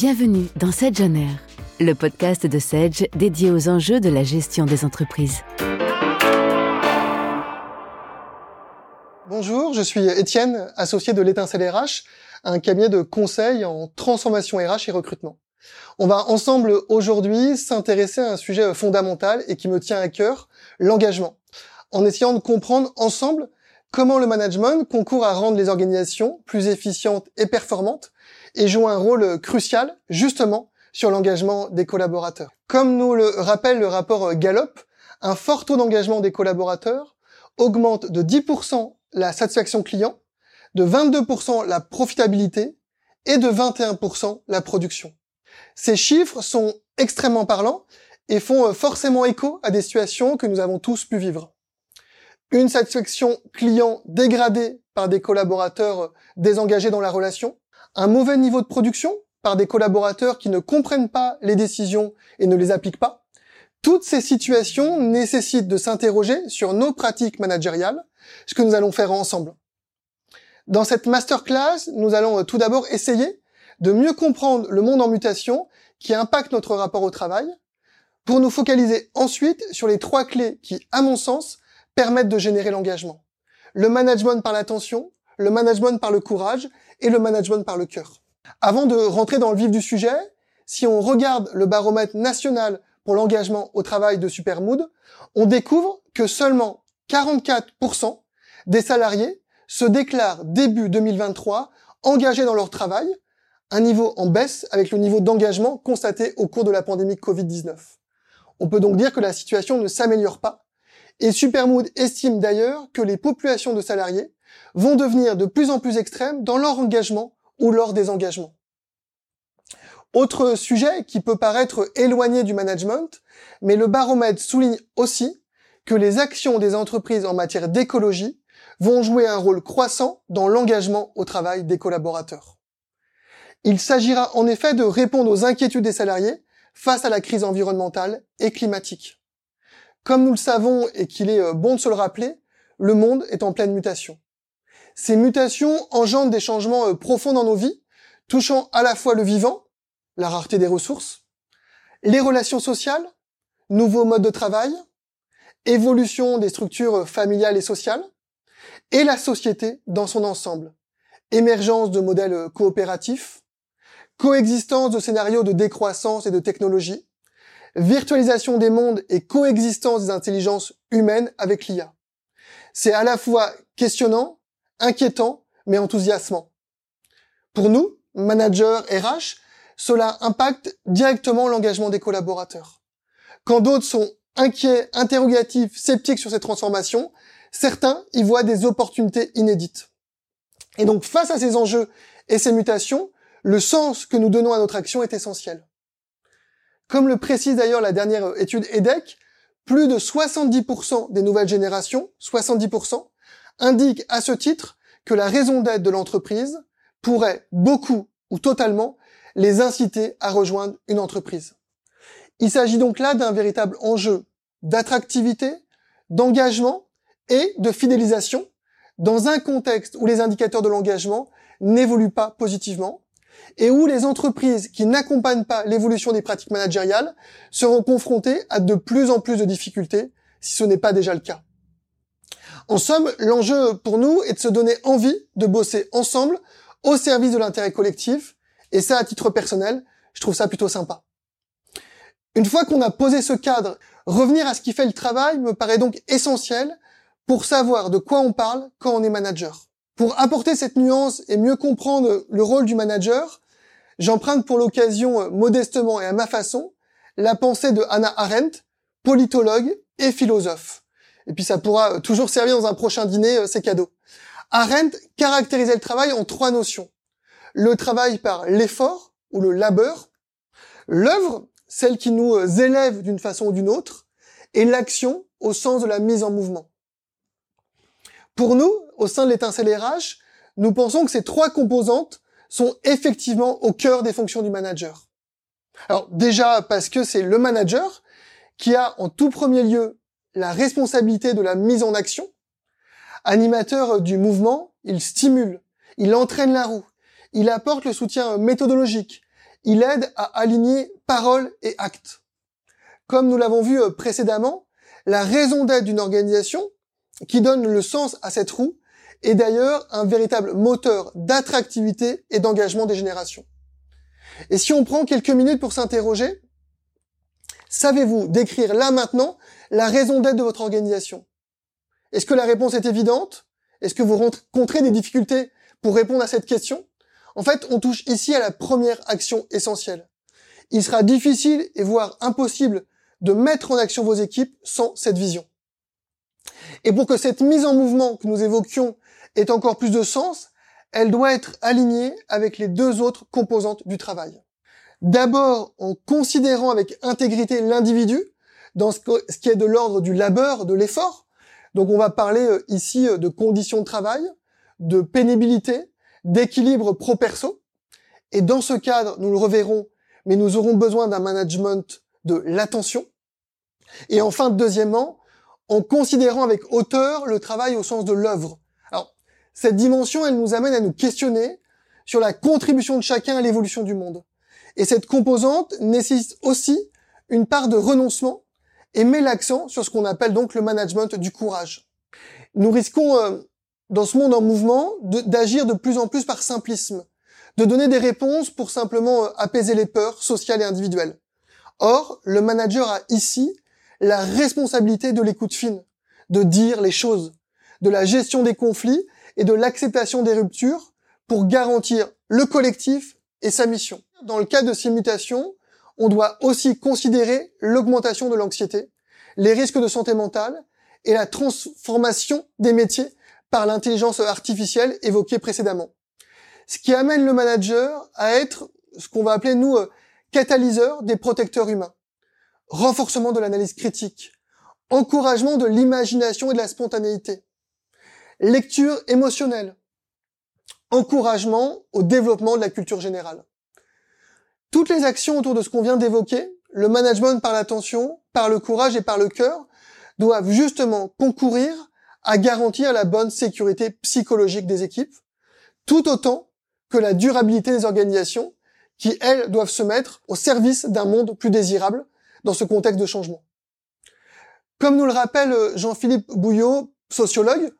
Bienvenue dans Sedge le podcast de Sedge dédié aux enjeux de la gestion des entreprises. Bonjour, je suis Étienne, associé de l'étincelle RH, un cabinet de conseil en transformation RH et recrutement. On va ensemble aujourd'hui s'intéresser à un sujet fondamental et qui me tient à cœur, l'engagement, en essayant de comprendre ensemble comment le management concourt à rendre les organisations plus efficientes et performantes et joue un rôle crucial justement sur l'engagement des collaborateurs. Comme nous le rappelle le rapport Gallup, un fort taux d'engagement des collaborateurs augmente de 10% la satisfaction client, de 22% la profitabilité et de 21% la production. Ces chiffres sont extrêmement parlants et font forcément écho à des situations que nous avons tous pu vivre. Une satisfaction client dégradée par des collaborateurs désengagés dans la relation, un mauvais niveau de production par des collaborateurs qui ne comprennent pas les décisions et ne les appliquent pas. Toutes ces situations nécessitent de s'interroger sur nos pratiques managériales, ce que nous allons faire ensemble. Dans cette masterclass, nous allons tout d'abord essayer de mieux comprendre le monde en mutation qui impacte notre rapport au travail, pour nous focaliser ensuite sur les trois clés qui, à mon sens, permettent de générer l'engagement. Le management par l'attention, le management par le courage et le management par le cœur. Avant de rentrer dans le vif du sujet, si on regarde le baromètre national pour l'engagement au travail de Supermood, on découvre que seulement 44% des salariés se déclarent début 2023 engagés dans leur travail, un niveau en baisse avec le niveau d'engagement constaté au cours de la pandémie Covid-19. On peut donc dire que la situation ne s'améliore pas, et Supermood estime d'ailleurs que les populations de salariés vont devenir de plus en plus extrêmes dans leur engagement ou leur désengagement. Autre sujet qui peut paraître éloigné du management, mais le baromètre souligne aussi que les actions des entreprises en matière d'écologie vont jouer un rôle croissant dans l'engagement au travail des collaborateurs. Il s'agira en effet de répondre aux inquiétudes des salariés face à la crise environnementale et climatique. Comme nous le savons et qu'il est euh, bon de se le rappeler, le monde est en pleine mutation. Ces mutations engendrent des changements euh, profonds dans nos vies, touchant à la fois le vivant, la rareté des ressources, les relations sociales, nouveaux modes de travail, évolution des structures euh, familiales et sociales, et la société dans son ensemble, émergence de modèles euh, coopératifs, coexistence de scénarios de décroissance et de technologie, virtualisation des mondes et coexistence des intelligences humaines avec l'IA. C'est à la fois questionnant inquiétant, mais enthousiasmant. Pour nous, managers RH, cela impacte directement l'engagement des collaborateurs. Quand d'autres sont inquiets, interrogatifs, sceptiques sur ces transformations, certains y voient des opportunités inédites. Et donc, face à ces enjeux et ces mutations, le sens que nous donnons à notre action est essentiel. Comme le précise d'ailleurs la dernière étude EDEC, plus de 70% des nouvelles générations, 70%, indique à ce titre que la raison d'être de l'entreprise pourrait beaucoup ou totalement les inciter à rejoindre une entreprise. Il s'agit donc là d'un véritable enjeu d'attractivité, d'engagement et de fidélisation dans un contexte où les indicateurs de l'engagement n'évoluent pas positivement et où les entreprises qui n'accompagnent pas l'évolution des pratiques managériales seront confrontées à de plus en plus de difficultés si ce n'est pas déjà le cas. En somme, l'enjeu pour nous est de se donner envie de bosser ensemble au service de l'intérêt collectif. Et ça, à titre personnel, je trouve ça plutôt sympa. Une fois qu'on a posé ce cadre, revenir à ce qui fait le travail me paraît donc essentiel pour savoir de quoi on parle quand on est manager. Pour apporter cette nuance et mieux comprendre le rôle du manager, j'emprunte pour l'occasion modestement et à ma façon la pensée de Hannah Arendt, politologue et philosophe. Et puis ça pourra toujours servir dans un prochain dîner, euh, c'est cadeau. Arendt caractérisait le travail en trois notions. Le travail par l'effort ou le labeur, l'œuvre, celle qui nous euh, élève d'une façon ou d'une autre, et l'action au sens de la mise en mouvement. Pour nous, au sein de l'étincelle RH, nous pensons que ces trois composantes sont effectivement au cœur des fonctions du manager. Alors déjà parce que c'est le manager qui a en tout premier lieu la responsabilité de la mise en action. Animateur du mouvement, il stimule, il entraîne la roue, il apporte le soutien méthodologique, il aide à aligner parole et acte. Comme nous l'avons vu euh, précédemment, la raison d'être d'une organisation, qui donne le sens à cette roue, est d'ailleurs un véritable moteur d'attractivité et d'engagement des générations. Et si on prend quelques minutes pour s'interroger, savez-vous décrire là maintenant la raison d'être de votre organisation? Est-ce que la réponse est évidente? Est-ce que vous rencontrez des difficultés pour répondre à cette question? En fait, on touche ici à la première action essentielle. Il sera difficile et voire impossible de mettre en action vos équipes sans cette vision. Et pour que cette mise en mouvement que nous évoquions ait encore plus de sens, elle doit être alignée avec les deux autres composantes du travail. D'abord en considérant avec intégrité l'individu dans ce qui est de l'ordre du labeur, de l'effort. Donc on va parler euh, ici euh, de conditions de travail, de pénibilité, d'équilibre pro-perso. Et dans ce cadre, nous le reverrons, mais nous aurons besoin d'un management de l'attention. Et enfin, deuxièmement, en considérant avec hauteur le travail au sens de l'œuvre. Alors, cette dimension, elle nous amène à nous questionner sur la contribution de chacun à l'évolution du monde. Et cette composante nécessite aussi une part de renoncement et met l'accent sur ce qu'on appelle donc le management du courage. Nous risquons, euh, dans ce monde en mouvement, d'agir de, plus en plus par simplisme, de donner des réponses pour simplement euh, apaiser les peurs sociales et individuelles. Or, le manager a ici la responsabilité de l'écoute fine, de dire les choses, de la gestion des conflits et de l'acceptation des ruptures pour garantir le collectif et sa mission. Dans le cas de ces mutations, on doit aussi considérer l'augmentation de l'anxiété, les risques de santé mentale et la transformation des métiers par l'intelligence artificielle évoquée précédemment. Ce qui amène le manager à être ce qu'on va appeler, nous, euh, catalyseur des protecteurs humains renforcement de l'analyse critique, encouragement de l'imagination et de la spontanéité, lecture émotionnelle, encouragement au développement de la culture générale. Toutes les actions autour de ce qu'on vient d'évoquer, le management par l'attention, par le courage et par le cœur, doivent justement concourir à garantir la bonne sécurité psychologique des équipes, tout autant que la durabilité des organisations qui, elles, doivent se mettre au service d'un monde plus désirable dans ce contexte de changement. Comme nous le rappelle euh, Jean-Philippe Bouillot, sociologue,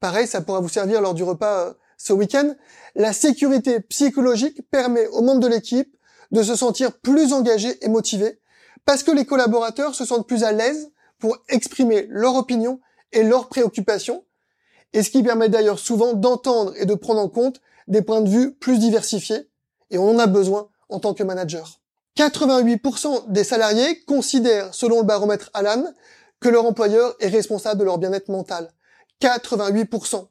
pareil, ça pourra vous servir lors du repas euh, ce week-end, la sécurité psychologique permet aux membres de l'équipe de se sentir plus engagés et motivés parce que les collaborateurs se sentent plus à l'aise pour exprimer leur opinion et leurs préoccupations, et ce qui permet d'ailleurs souvent d'entendre et de prendre en compte des points de vue plus diversifiés, et on en a besoin en tant que manager. 88% des salariés considèrent, selon le baromètre Alan, que leur employeur est responsable de leur bien-être mental. 88%.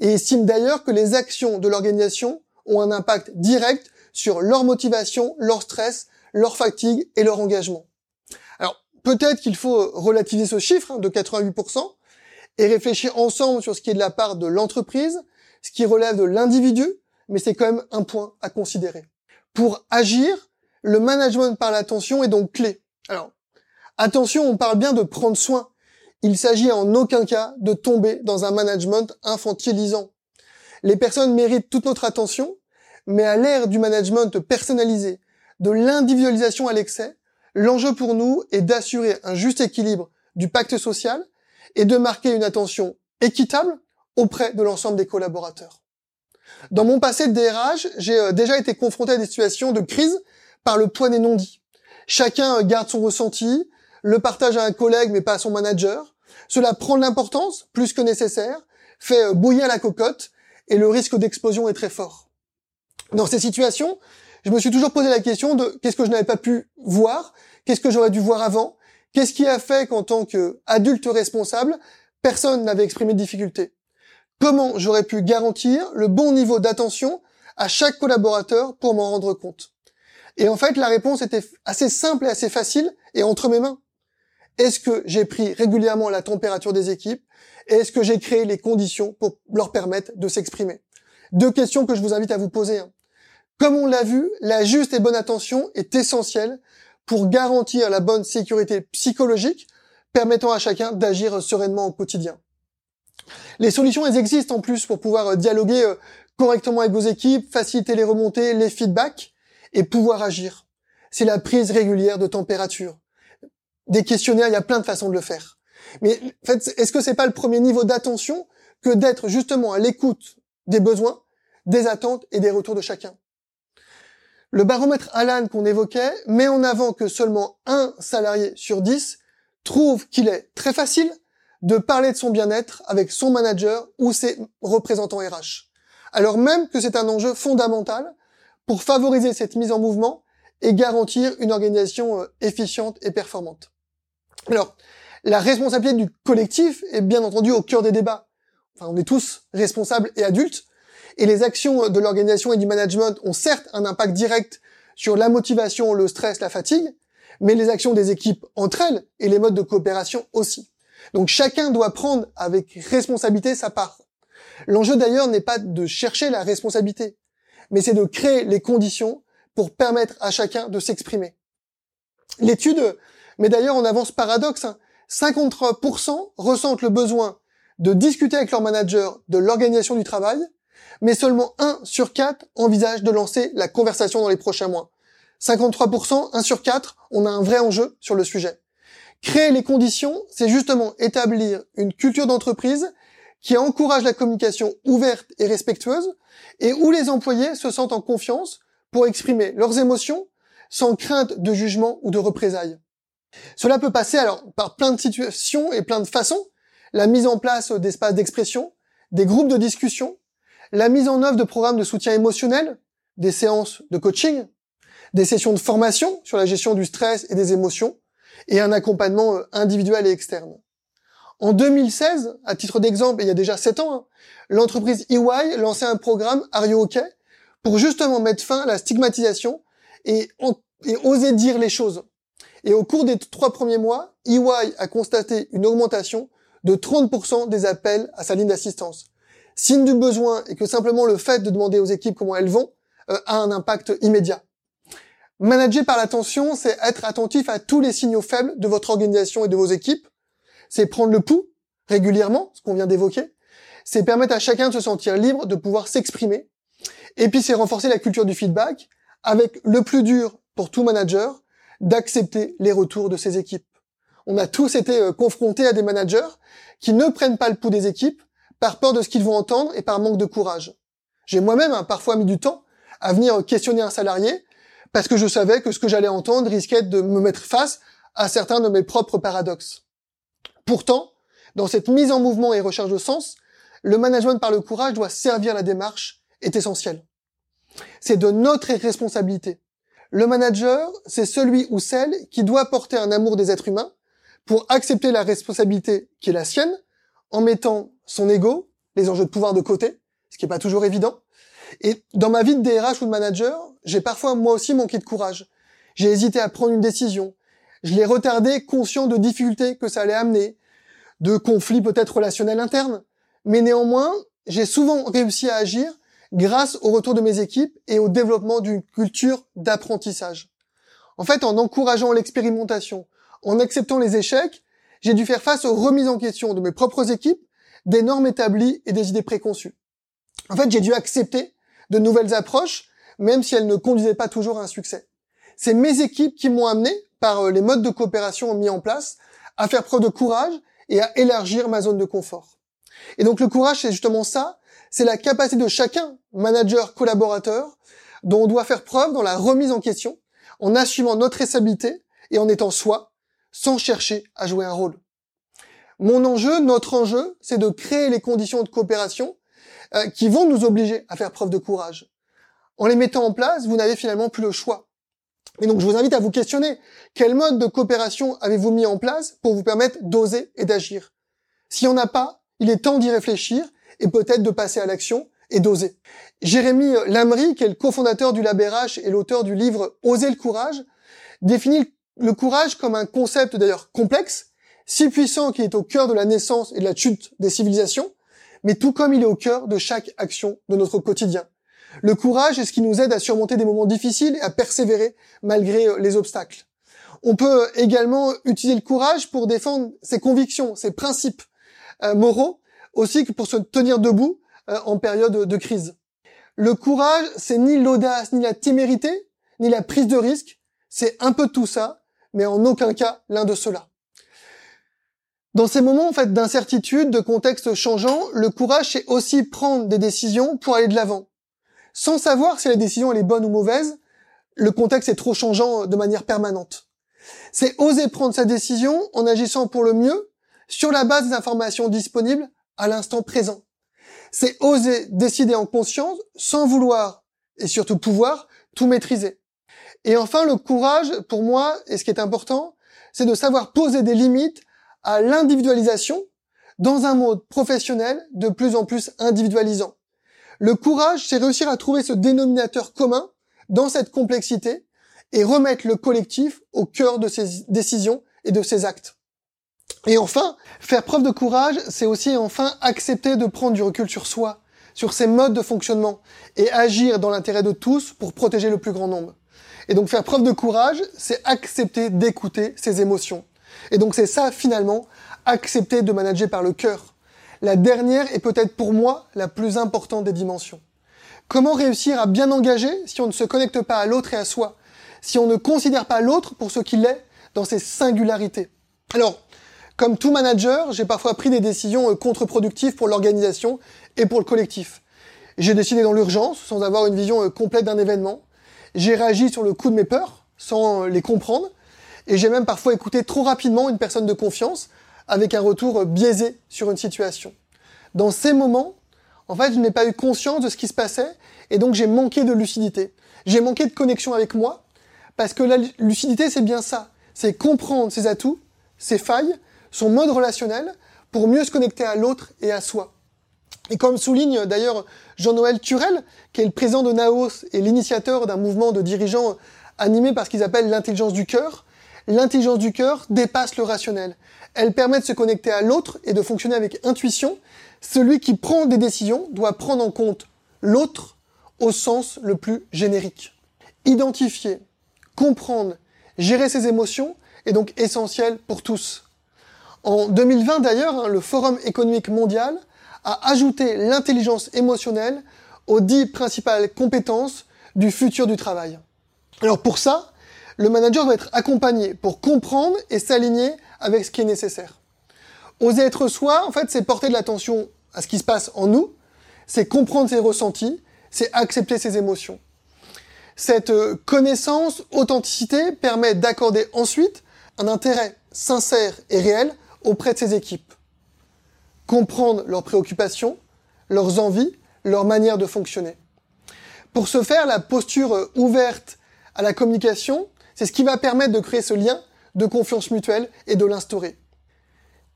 Et estiment d'ailleurs que les actions de l'organisation ont un impact direct sur leur motivation, leur stress, leur fatigue et leur engagement. Alors, peut-être qu'il faut relativiser ce chiffre hein, de 88% et réfléchir ensemble sur ce qui est de la part de l'entreprise, ce qui relève de l'individu, mais c'est quand même un point à considérer. Pour agir, le management par l'attention est donc clé. Alors, attention, on parle bien de prendre soin. Il s'agit en aucun cas de tomber dans un management infantilisant. Les personnes méritent toute notre attention, mais à l'ère du management personnalisé, de l'individualisation à l'excès, l'enjeu pour nous est d'assurer un juste équilibre du pacte social et de marquer une attention équitable auprès de l'ensemble des collaborateurs. Dans mon passé de DRH, j'ai euh, déjà été confronté à des situations de crise par le poids des non-dits. Chacun garde son ressenti, le partage à un collègue mais pas à son manager. Cela prend de l'importance, plus que nécessaire, fait euh, bouillir la cocotte et le risque d'explosion est très fort. Dans ces situations, je me suis toujours posé la question de qu'est-ce que je n'avais pas pu voir, qu'est-ce que j'aurais dû voir avant, qu'est-ce qui a fait qu'en tant qu'adulte responsable, personne n'avait exprimé de difficulté. Comment j'aurais pu garantir le bon niveau d'attention à chaque collaborateur pour m'en rendre compte? Et en fait, la réponse était assez simple et assez facile et entre mes mains. Est-ce que j'ai pris régulièrement la température des équipes? Est-ce que j'ai créé les conditions pour leur permettre de s'exprimer? Deux questions que je vous invite à vous poser. Comme on l'a vu, la juste et bonne attention est essentielle pour garantir la bonne sécurité psychologique permettant à chacun d'agir sereinement au quotidien. Les solutions, elles existent en plus pour pouvoir dialoguer euh, correctement avec vos équipes, faciliter les remontées, les feedbacks, et pouvoir agir. C'est la prise régulière de température. Des questionnaires, il y a plein de façons de le faire. Mais est-ce que c'est pas le premier niveau d'attention que d'être justement à l'écoute des besoins, des attentes et des retours de chacun Le baromètre Alan qu'on évoquait met en avant que seulement un salarié sur dix trouve qu'il est très facile de parler de son bien-être avec son manager ou ses représentants RH. Alors même que c'est un enjeu fondamental pour favoriser cette mise en mouvement et garantir une organisation euh, efficiente et performante. Alors, la responsabilité du collectif est bien entendu au cœur des débats. Enfin, on est tous responsables et adultes, et les actions de l'organisation et du management ont certes un impact direct sur la motivation, le stress, la fatigue, mais les actions des équipes entre elles et les modes de coopération aussi. Donc chacun doit prendre avec responsabilité sa part. L'enjeu d'ailleurs n'est pas de chercher la responsabilité, mais c'est de créer les conditions pour permettre à chacun de s'exprimer. L'étude met d'ailleurs en avant ce paradoxe. 53% hein. ressentent le besoin de discuter avec leur manager de l'organisation du travail, mais seulement 1 sur 4 envisage de lancer la conversation dans les prochains mois. 53%, 1 sur 4, on a un vrai enjeu sur le sujet. Créer les conditions, c'est justement établir une culture d'entreprise qui encourage la communication ouverte et respectueuse et où les employés se sentent en confiance pour exprimer leurs émotions sans crainte de jugement ou de représailles. Cela peut passer alors par plein de situations et plein de façons. La mise en place d'espaces d'expression, des groupes de discussion, la mise en œuvre de programmes de soutien émotionnel, des séances de coaching, des sessions de formation sur la gestion du stress et des émotions, et un accompagnement euh, individuel et externe. En 2016, à titre d'exemple, il y a déjà 7 ans, hein, l'entreprise EY lançait un programme Are You OK pour justement mettre fin à la stigmatisation et oser dire les choses. Et au cours des trois premiers mois, EY a constaté une augmentation de 30% des appels à sa ligne d'assistance. Signe du besoin et que simplement le fait de demander aux équipes comment elles vont euh, a un impact immédiat. Manager par l'attention, c'est être attentif à tous les signaux faibles de votre organisation et de vos équipes. C'est prendre le pouls régulièrement, ce qu'on vient d'évoquer. C'est permettre à chacun de se sentir libre de pouvoir s'exprimer. Et puis c'est renforcer la culture du feedback avec le plus dur pour tout manager, d'accepter les retours de ses équipes. On a tous été euh, confrontés à des managers qui ne prennent pas le pouls des équipes par peur de ce qu'ils vont entendre et par manque de courage. J'ai moi-même hein, parfois mis du temps à venir questionner un salarié parce que je savais que ce que j'allais entendre risquait de me mettre face à certains de mes propres paradoxes. Pourtant, dans cette mise en mouvement et recherche de sens, le management par le courage doit servir la démarche, est essentiel. C'est de notre responsabilité. Le manager, c'est celui ou celle qui doit porter un amour des êtres humains pour accepter la responsabilité qui est la sienne, en mettant son ego, les enjeux de pouvoir de côté, ce qui n'est pas toujours évident, et dans ma vie de DRH ou de manager, j'ai parfois moi aussi manqué de courage. J'ai hésité à prendre une décision. Je l'ai retardé conscient de difficultés que ça allait amener, de conflits peut-être relationnels internes. Mais néanmoins, j'ai souvent réussi à agir grâce au retour de mes équipes et au développement d'une culture d'apprentissage. En fait, en encourageant l'expérimentation, en acceptant les échecs, j'ai dû faire face aux remises en question de mes propres équipes, des normes établies et des idées préconçues. En fait, j'ai dû accepter de nouvelles approches, même si elles ne conduisaient pas toujours à un succès. C'est mes équipes qui m'ont amené, par euh, les modes de coopération mis en place, à faire preuve de courage et à élargir ma zone de confort. Et donc le courage, c'est justement ça, c'est la capacité de chacun, manager, collaborateur, dont on doit faire preuve dans la remise en question, en assumant notre responsabilité et en étant soi, sans chercher à jouer un rôle. Mon enjeu, notre enjeu, c'est de créer les conditions de coopération euh, qui vont nous obliger à faire preuve de courage. En les mettant en place, vous n'avez finalement plus le choix. Et donc je vous invite à vous questionner. Quel mode de coopération avez-vous mis en place pour vous permettre d'oser et d'agir? S'il n'y en a pas, il est temps d'y réfléchir et peut-être de passer à l'action et d'oser. Jérémy Lamry, qui est le cofondateur du LabRH et l'auteur du livre Oser le courage, définit le courage comme un concept d'ailleurs complexe, si puissant qu'il est au cœur de la naissance et de la chute des civilisations, mais tout comme il est au cœur de chaque action de notre quotidien. Le courage est ce qui nous aide à surmonter des moments difficiles et à persévérer malgré euh, les obstacles. On peut également utiliser le courage pour défendre ses convictions, ses principes euh, moraux, aussi que pour se tenir debout euh, en période de crise. Le courage, c'est ni l'audace ni la témérité, ni la prise de risque. C'est un peu tout ça, mais en aucun cas l'un de cela. Dans ces moments en fait d'incertitude, de contexte changeant, le courage c'est aussi prendre des décisions pour aller de l'avant. Sans savoir si la décision est bonne ou mauvaise, le contexte est trop changeant de manière permanente. C'est oser prendre sa décision en agissant pour le mieux sur la base des informations disponibles à l'instant présent. C'est oser décider en conscience sans vouloir et surtout pouvoir tout maîtriser. Et enfin, le courage, pour moi, et ce qui est important, c'est de savoir poser des limites à l'individualisation dans un mode professionnel de plus en plus individualisant. Le courage, c'est réussir à trouver ce dénominateur commun dans cette complexité et remettre le collectif au cœur de ses décisions et de ses actes. Et enfin, faire preuve de courage, c'est aussi enfin accepter de prendre du recul sur soi, sur ses modes de fonctionnement, et agir dans l'intérêt de tous pour protéger le plus grand nombre. Et donc faire preuve de courage, c'est accepter d'écouter ses émotions. Et donc c'est ça finalement, accepter de manager par le cœur. La dernière est peut-être pour moi la plus importante des dimensions. Comment réussir à bien engager si on ne se connecte pas à l'autre et à soi, si on ne considère pas l'autre pour ce qu'il est dans ses singularités? Alors, comme tout manager, j'ai parfois pris des décisions euh, contre-productives pour l'organisation et pour le collectif. J'ai décidé dans l'urgence, sans avoir une vision euh, complète d'un événement. J'ai réagi sur le coup de mes peurs, sans les comprendre. Et j'ai même parfois écouté trop rapidement une personne de confiance, avec un retour biaisé sur une situation. Dans ces moments, en fait, je n'ai pas eu conscience de ce qui se passait, et donc j'ai manqué de lucidité. J'ai manqué de connexion avec moi, parce que la lucidité, c'est bien ça. C'est comprendre ses atouts, ses failles, son mode relationnel, pour mieux se connecter à l'autre et à soi. Et comme souligne d'ailleurs Jean-Noël Turel, qui est le président de Naos et l'initiateur d'un mouvement de dirigeants animé par ce qu'ils appellent l'intelligence du cœur, l'intelligence du cœur dépasse le rationnel. Elle permet de se connecter à l'autre et de fonctionner avec intuition. Celui qui prend des décisions doit prendre en compte l'autre au sens le plus générique. Identifier, comprendre, gérer ses émotions est donc essentiel pour tous. En 2020 d'ailleurs, hein, le Forum économique mondial a ajouté l'intelligence émotionnelle aux dix principales compétences du futur du travail. Alors pour ça, le manager doit être accompagné pour comprendre et s'aligner avec ce qui est nécessaire. Oser être soi, en fait, c'est porter de l'attention à ce qui se passe en nous, c'est comprendre ses ressentis, c'est accepter ses émotions. Cette euh, connaissance, authenticité permet d'accorder ensuite un intérêt sincère et réel auprès de ses équipes. Comprendre leurs préoccupations, leurs envies, leur manière de fonctionner. Pour ce faire, la posture euh, ouverte à la communication, c'est ce qui va permettre de créer ce lien de confiance mutuelle et de l'instaurer.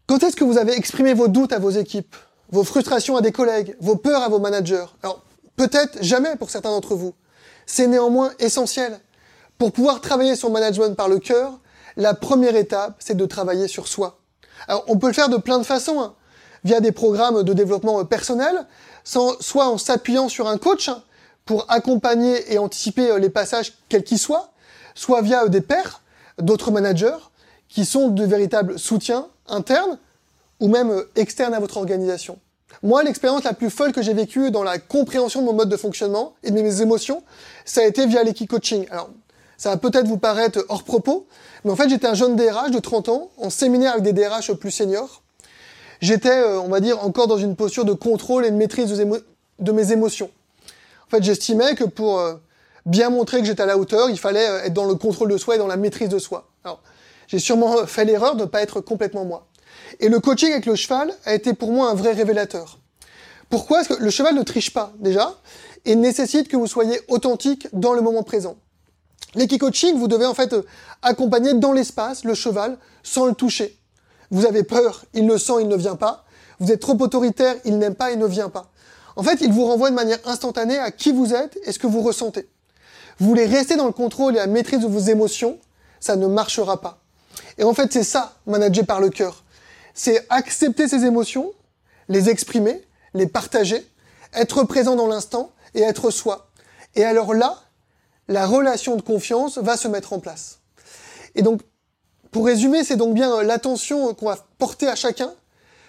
Quand est-ce que vous avez exprimé vos doutes à vos équipes, vos frustrations à des collègues, vos peurs à vos managers? Alors, peut-être jamais pour certains d'entre vous. C'est néanmoins essentiel. Pour pouvoir travailler son management par le cœur, la première étape, c'est de travailler sur soi. Alors, on peut le faire de plein de façons, hein. Via des programmes de développement personnel, soit en s'appuyant sur un coach pour accompagner et anticiper euh, les passages quels qu'ils soient, soit via euh, des pairs, d'autres managers, qui sont de véritables soutiens internes ou même euh, externes à votre organisation. Moi, l'expérience la plus folle que j'ai vécue dans la compréhension de mon mode de fonctionnement et de mes émotions, ça a été via l'équipe coaching. Alors, ça va peut-être vous paraître hors propos, mais en fait, j'étais un jeune DRH de 30 ans, en séminaire avec des DRH plus seniors. J'étais, euh, on va dire, encore dans une posture de contrôle et de maîtrise de, mes émotions. En fait, j'estimais que pour euh, bien montrer que j'étais à la hauteur, il fallait euh, être dans le contrôle de soi et dans la maîtrise de soi. Alors, j'ai sûrement fait l'erreur de ne pas être complètement moi. Et le coaching avec le cheval a été pour moi un vrai révélateur. Pourquoi Parce que le cheval ne triche pas, déjà, et nécessite que vous soyez authentique dans le moment présent? L'équicoaching, vous devez en fait accompagner dans l'espace le cheval sans le toucher. Vous avez peur, il le sent, il ne vient pas. Vous êtes trop autoritaire, il n'aime pas, il ne vient pas. En fait, il vous renvoie de manière instantanée à qui vous êtes et ce que vous ressentez. Vous voulez rester dans le contrôle et la maîtrise de vos émotions, ça ne marchera pas. Et en fait, c'est ça, manager par le cœur. C'est accepter ses émotions, les exprimer, les partager, être présent dans l'instant et être soi. Et alors là, la relation de confiance va se mettre en place. Et donc, pour résumer, c'est donc bien euh, l'attention qu'on va porter à chacun,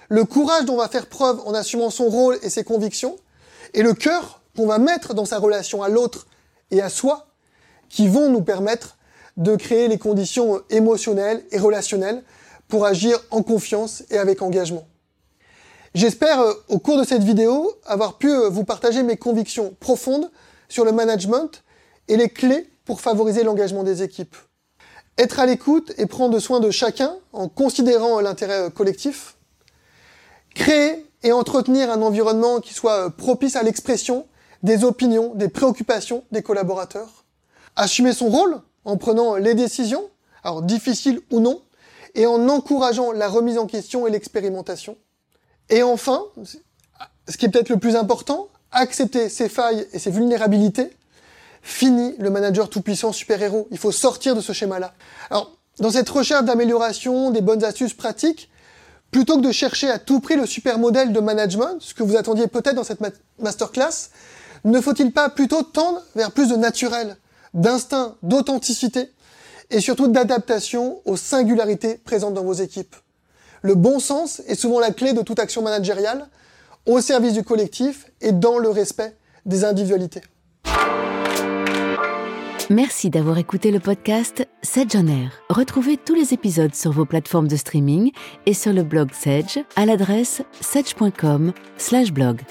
le courage dont on va faire preuve en assumant son rôle et ses convictions, et le cœur qu'on va mettre dans sa relation à l'autre et à soi, qui vont nous permettre de créer les conditions émotionnelles et relationnelles pour agir en confiance et avec engagement. J'espère euh, au cours de cette vidéo avoir pu euh, vous partager mes convictions profondes sur le management et les clés pour favoriser l'engagement des équipes. Être à l'écoute et prendre soin de chacun en considérant l'intérêt euh, collectif. Créer et entretenir un environnement qui soit propice à l'expression des opinions, des préoccupations des collaborateurs. Assumer son rôle en prenant les décisions, alors difficiles ou non, et en encourageant la remise en question et l'expérimentation. Et enfin, ce qui est peut-être le plus important, accepter ses failles et ses vulnérabilités. Fini le manager tout-puissant super-héros. Il faut sortir de ce schéma-là. Alors, dans cette recherche d'amélioration, des bonnes astuces pratiques, plutôt que de chercher à tout prix le super modèle de management, ce que vous attendiez peut-être dans cette masterclass, ne faut-il pas plutôt tendre vers plus de naturel, d'instinct, d'authenticité et surtout d'adaptation aux singularités présentes dans vos équipes? Le bon sens est souvent la clé de toute action managériale, au service du collectif et dans le respect des individualités. Merci d'avoir écouté le podcast Sedge on Air. Retrouvez tous les épisodes sur vos plateformes de streaming et sur le blog Sedge à l'adresse sedge.com/blog.